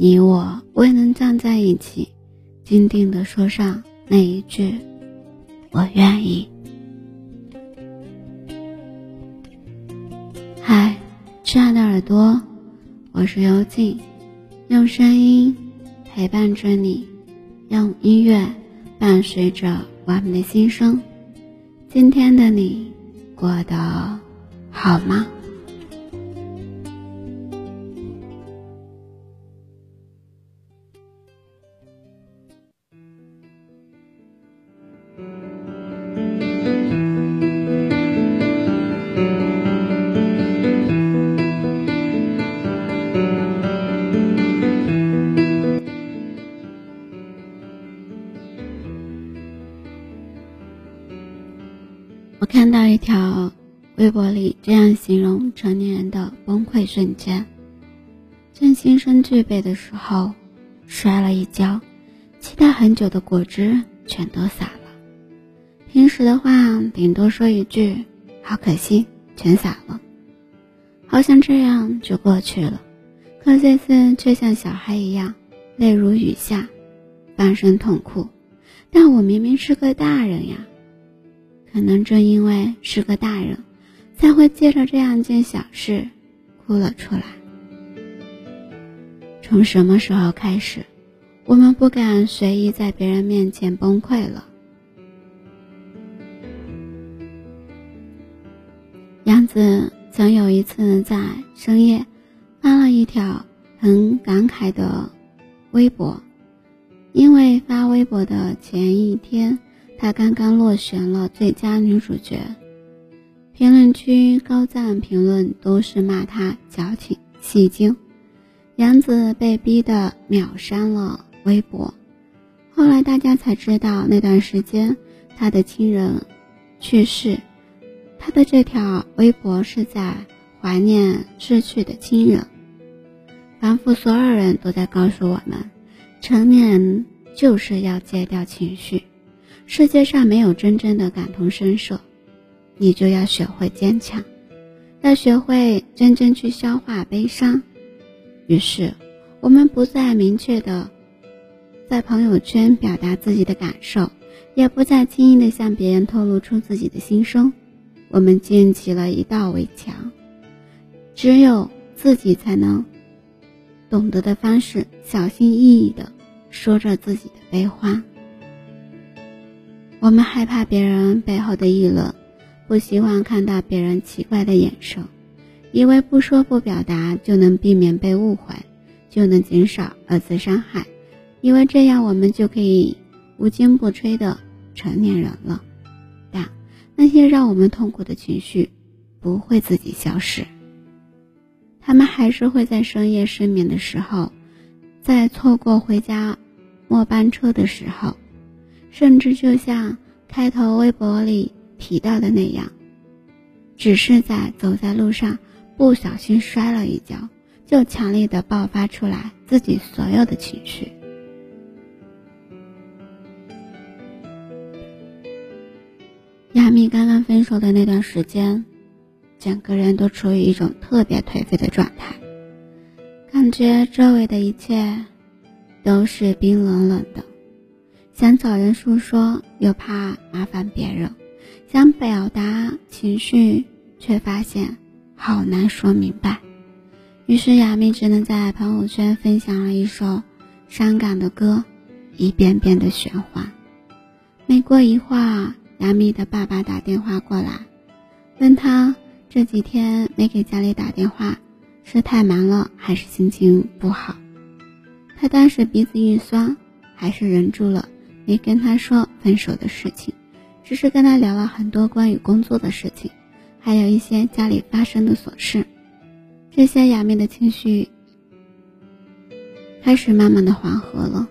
你我未能站在一起，坚定的说上那一句“我愿意”。嗨，亲爱的耳朵，我是幽静，用声音陪伴着你，用音乐伴随着我们的心声。今天的你过得好吗？微博里这样形容成年人的崩溃瞬间：正新生具备的时候，摔了一跤，期待很久的果汁全都洒了。平时的话，顶多说一句“好可惜”，全洒了，好像这样就过去了。可这次却像小孩一样，泪如雨下，放声痛哭。但我明明是个大人呀！可能正因为是个大人，才会借着这样一件小事哭了出来。从什么时候开始，我们不敢随意在别人面前崩溃了？杨子曾有一次在深夜发了一条很感慨的微博，因为发微博的前一天。她刚刚落选了最佳女主角，评论区高赞评论都是骂他矫情戏精。杨子被逼得秒删了微博。后来大家才知道，那段时间他的亲人去世，他的这条微博是在怀念逝去的亲人，仿佛所有人都在告诉我们：成年人就是要戒掉情绪。世界上没有真正的感同身受，你就要学会坚强，要学会真正去消化悲伤。于是，我们不再明确的在朋友圈表达自己的感受，也不再轻易的向别人透露出自己的心声。我们建起了一道围墙，只有自己才能懂得的方式，小心翼翼的说着自己的悲欢。我们害怕别人背后的议论，不希望看到别人奇怪的眼神，以为不说不表达就能避免被误会，就能减少二次伤害，以为这样我们就可以无坚不摧的成年人了。但那些让我们痛苦的情绪不会自己消失，他们还是会在深夜失眠的时候，在错过回家末班车的时候。甚至就像开头微博里提到的那样，只是在走在路上不小心摔了一跤，就强烈的爆发出来自己所有的情绪。亚米刚刚分手的那段时间，整个人都处于一种特别颓废的状态，感觉周围的一切都是冰冷冷的。想找人诉说，又怕麻烦别人；想表达情绪，却发现好难说明白。于是雅蜜只能在朋友圈分享了一首伤感的歌，一遍遍的循环。没过一会儿，雅蜜的爸爸打电话过来，问他这几天没给家里打电话，是太忙了，还是心情不好？他当时鼻子一酸，还是忍住了。没跟他说分手的事情，只是跟他聊了很多关于工作的事情，还有一些家里发生的琐事。这些雅蜜的情绪开始慢慢的缓和了。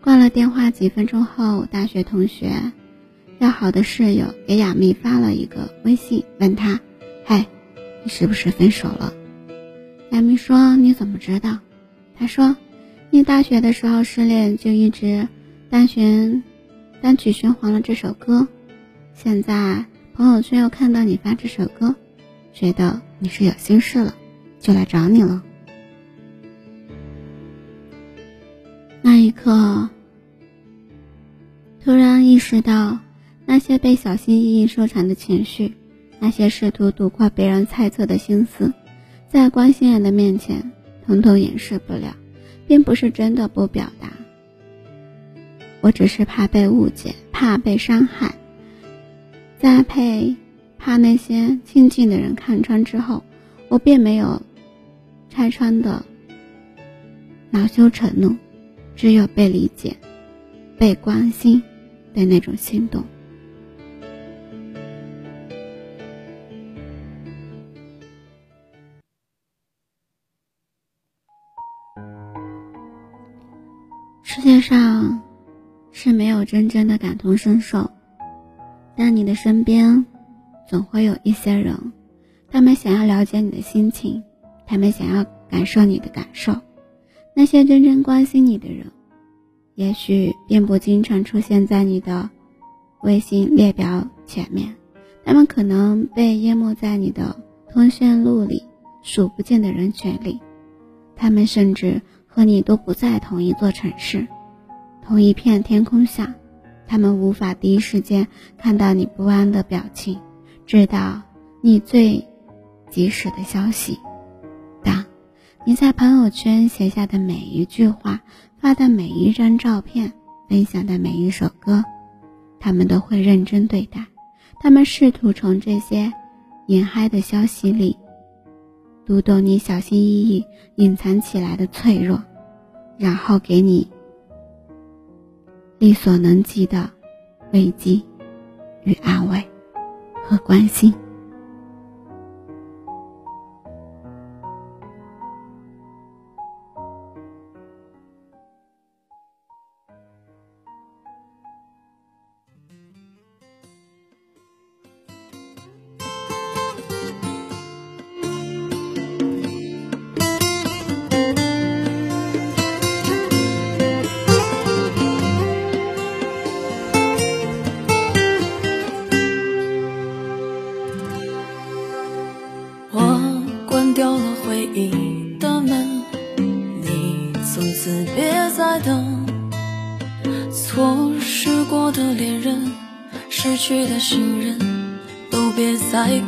挂了电话几分钟后，大学同学要好的室友给雅蜜发了一个微信，问他：“嗨，你是不是分手了？”雅蜜说：“你怎么知道？”他说：“你大学的时候失恋，就一直单寻单曲循环了这首歌。现在朋友圈又看到你发这首歌，觉得你是有心事了，就来找你了。那一刻，突然意识到，那些被小心翼翼收藏的情绪，那些试图躲过别人猜测的心思，在关心人的面前，统统掩饰不了。并不是真的不表达，我只是怕被误解，怕被伤害，再配怕那些亲近的人看穿之后，我便没有拆穿的恼羞成怒，只有被理解、被关心的那种心动。世界上是没有真正的感同身受，但你的身边总会有一些人，他们想要了解你的心情，他们想要感受你的感受。那些真正关心你的人，也许并不经常出现在你的微信列表前面，他们可能被淹没在你的通讯录里数不尽的人群里，他们甚至。和你都不在同一座城市，同一片天空下，他们无法第一时间看到你不安的表情，知道你最及时的消息。但你在朋友圈写下的每一句话、发的每一张照片、分享的每一首歌，他们都会认真对待。他们试图从这些隐嗨的消息里。读懂你小心翼翼隐藏起来的脆弱，然后给你力所能及的慰藉与安慰和关心。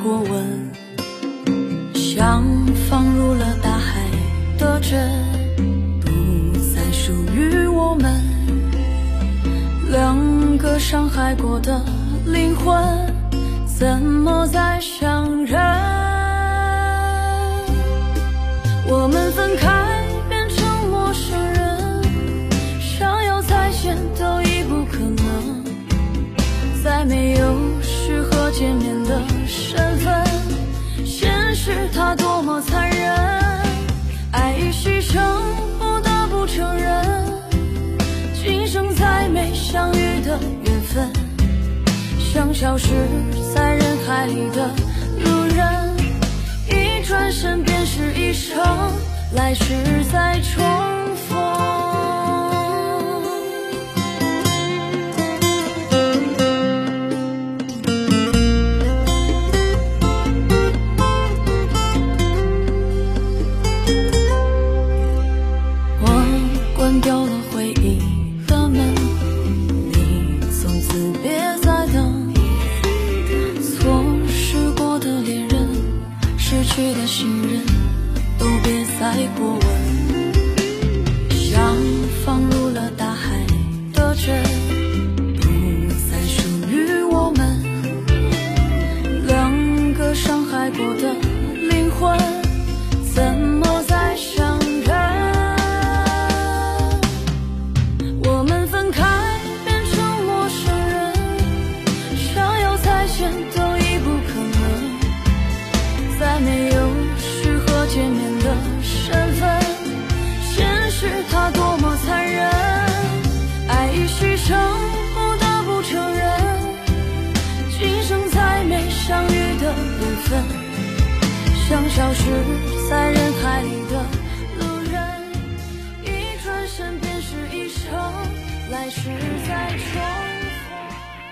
过问。像放入了大海的针，不再属于我们。两个伤害过的灵魂，怎么再相认？我们分开变成陌生人，想要再见都已不可能，再。没有适合见面多么残忍，爱已牺牲，不得不承认，今生再没相遇的缘分，像消失在人海里的路人，一转身便是一生，来世再重。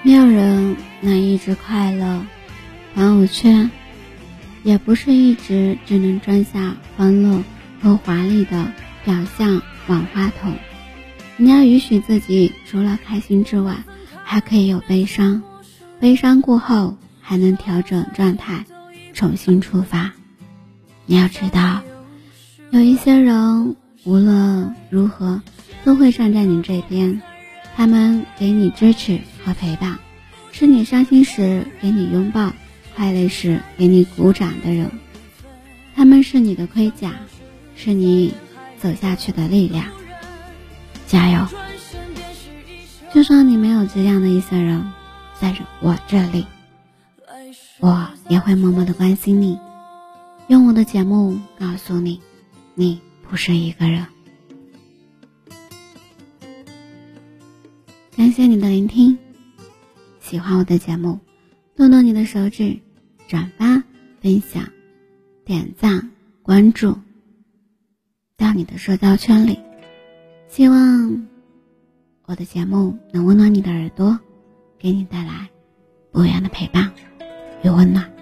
没有人能一直快乐，朋友圈也不是一直只能装下欢乐和华丽的表象万花筒。你要允许自己除了开心之外，还可以有悲伤，悲伤过后还能调整状态，重新出发。你要知道，有一些人无论如何都会站在你这边。他们给你支持和陪伴，是你伤心时给你拥抱、快乐时给你鼓掌的人。他们是你的盔甲，是你走下去的力量。加油！就算你没有这样的一些人，在我这里，我也会默默的关心你，用我的节目告诉你，你不是一个人。感谢你的聆听，喜欢我的节目，动动你的手指，转发、分享、点赞、关注到你的社交圈里。希望我的节目能温暖你的耳朵，给你带来不一样的陪伴与温暖。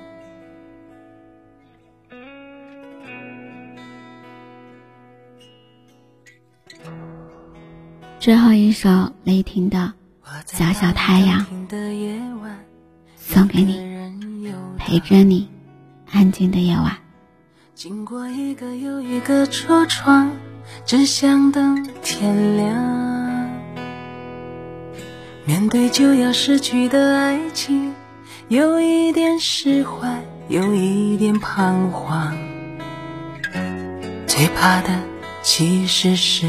最后一首雷霆的《小小太阳》送给你，陪着你安静的夜晚。经过一个又一个车窗，只想等天亮。面对就要失去的爱情，有一点释怀，有一点彷徨。最怕的其实是。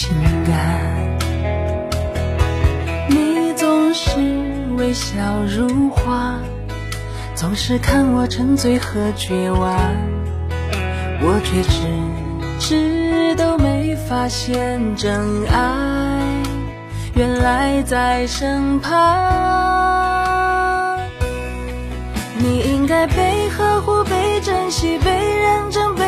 情感，你总是微笑如花，总是看我沉醉和绝望，我却迟迟都没发现真爱，原来在身旁。你应该被呵护、被珍惜、被认真、被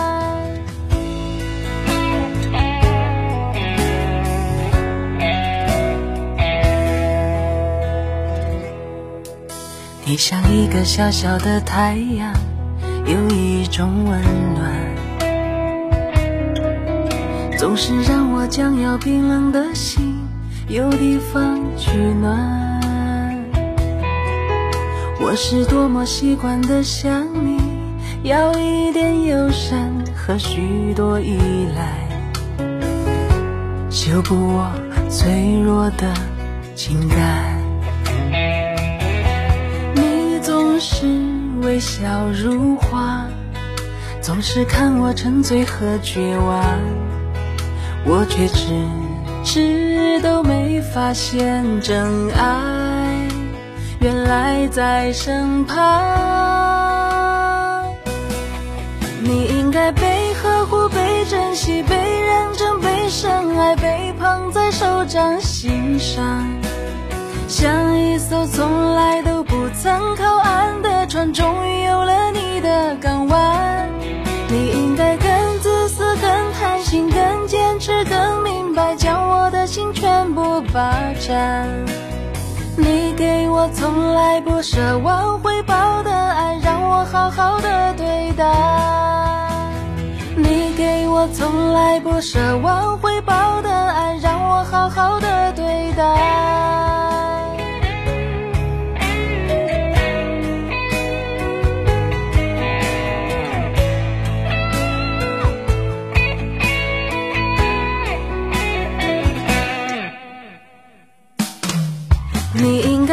你像一个小小的太阳，有一种温暖，总是让我将要冰冷的心有地方取暖。我是多么习惯的想你，要一点友善和许多依赖，修补我脆弱的情感。微笑如花，总是看我沉醉和绝望，我却迟迟都没发现真爱，原来在身旁。你应该被呵护、被珍惜、被认真、被深爱、被捧在手掌心上，像一艘从来都曾靠岸的。船终于有了你的港湾，你应该更自私、更贪心、更坚持、更明白，将我的心全部霸占。你给我从来不奢望回报的爱，让我好好的对待。你给我从来不奢望回报的爱，让我好好的对待。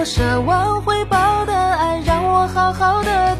我奢望回报的爱，让我好好的。